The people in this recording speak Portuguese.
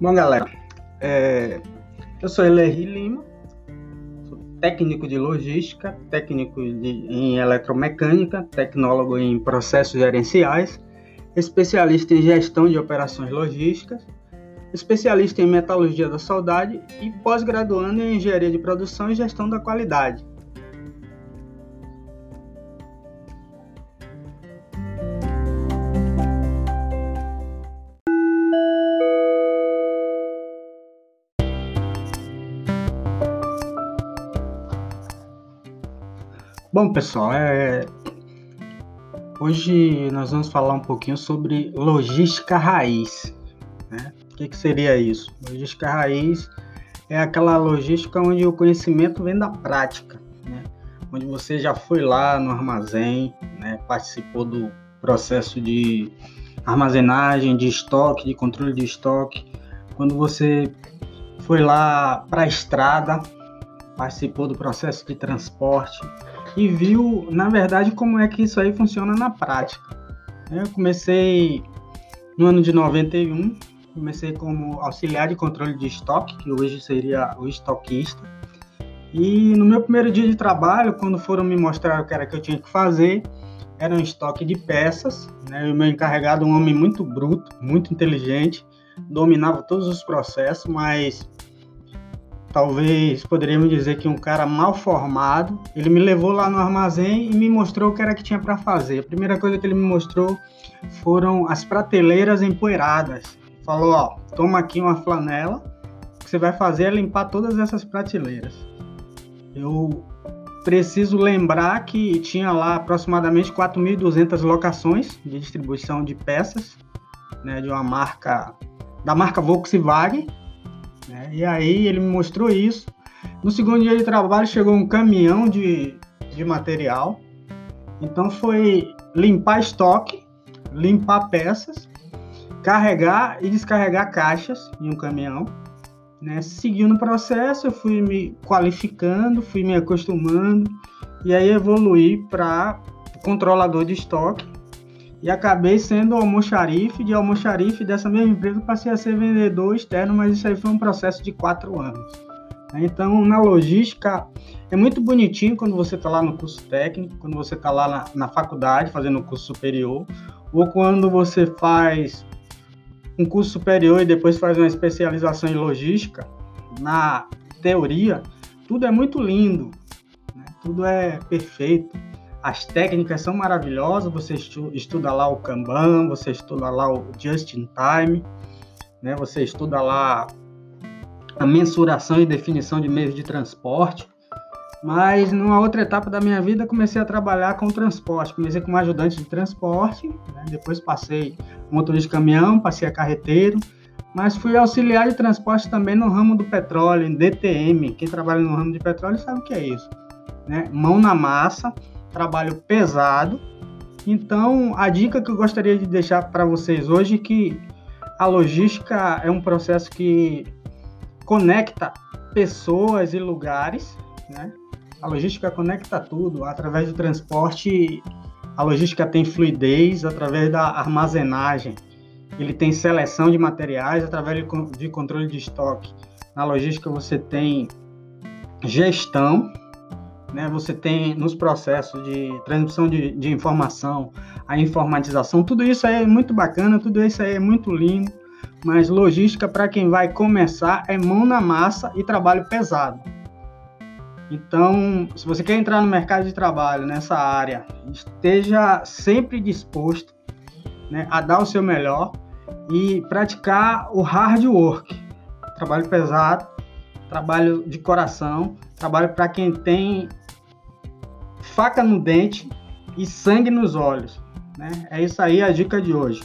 Bom, galera, é, eu sou Elerri Lima, sou técnico de logística, técnico de, em eletromecânica, tecnólogo em processos gerenciais, especialista em gestão de operações logísticas, especialista em metalurgia da saudade e pós-graduando em engenharia de produção e gestão da qualidade. Bom, pessoal, é... hoje nós vamos falar um pouquinho sobre logística raiz. Né? O que, que seria isso? Logística raiz é aquela logística onde o conhecimento vem da prática, né? onde você já foi lá no armazém, né? participou do processo de armazenagem, de estoque, de controle de estoque, quando você foi lá para a estrada, participou do processo de transporte, e viu, na verdade, como é que isso aí funciona na prática. Eu comecei no ano de 91, comecei como auxiliar de controle de estoque, que hoje seria o estoquista. E no meu primeiro dia de trabalho, quando foram me mostrar o que era que eu tinha que fazer, era um estoque de peças. Né? E o meu encarregado, um homem muito bruto, muito inteligente, dominava todos os processos, mas talvez poderíamos dizer que um cara mal formado, ele me levou lá no armazém e me mostrou o que era que tinha para fazer. A primeira coisa que ele me mostrou foram as prateleiras empoeiradas. Falou, ó, toma aqui uma flanela, o que você vai fazer é limpar todas essas prateleiras. Eu preciso lembrar que tinha lá aproximadamente 4.200 locações de distribuição de peças, né, de uma marca da marca Volkswagen, né? E aí ele me mostrou isso. No segundo dia de trabalho chegou um caminhão de, de material. Então foi limpar estoque, limpar peças, carregar e descarregar caixas em um caminhão. Né? Seguindo o processo, eu fui me qualificando, fui me acostumando e aí evoluí para controlador de estoque e acabei sendo almoxarife, de almoxarife dessa mesma empresa passei a ser vendedor externo, mas isso aí foi um processo de quatro anos. Então, na logística, é muito bonitinho quando você está lá no curso técnico, quando você está lá na, na faculdade fazendo um curso superior, ou quando você faz um curso superior e depois faz uma especialização em logística, na teoria, tudo é muito lindo, né? tudo é perfeito. As técnicas são maravilhosas, você estuda lá o Kanban, você estuda lá o Just in Time, né? você estuda lá a mensuração e definição de meios de transporte. Mas numa outra etapa da minha vida comecei a trabalhar com transporte. Comecei como ajudante de transporte, né? depois passei motorista de caminhão, passei a carreteiro, mas fui auxiliar de transporte também no ramo do petróleo, em DTM. Quem trabalha no ramo de petróleo sabe o que é isso. Né? Mão na massa, trabalho pesado. Então, a dica que eu gostaria de deixar para vocês hoje é que a logística é um processo que conecta pessoas e lugares, né? A logística conecta tudo. Através do transporte, a logística tem fluidez, através da armazenagem, ele tem seleção de materiais, através de controle de estoque. Na logística, você tem gestão, né? Você tem nos processos de transmissão de, de informação, a informatização, tudo isso aí é muito bacana, tudo isso aí é muito lindo, mas logística para quem vai começar é mão na massa e trabalho pesado. Então, se você quer entrar no mercado de trabalho nessa área, esteja sempre disposto né, a dar o seu melhor e praticar o hard work, trabalho pesado, trabalho de coração, trabalho para quem tem faca no dente e sangue nos olhos. Né? É isso aí a dica de hoje.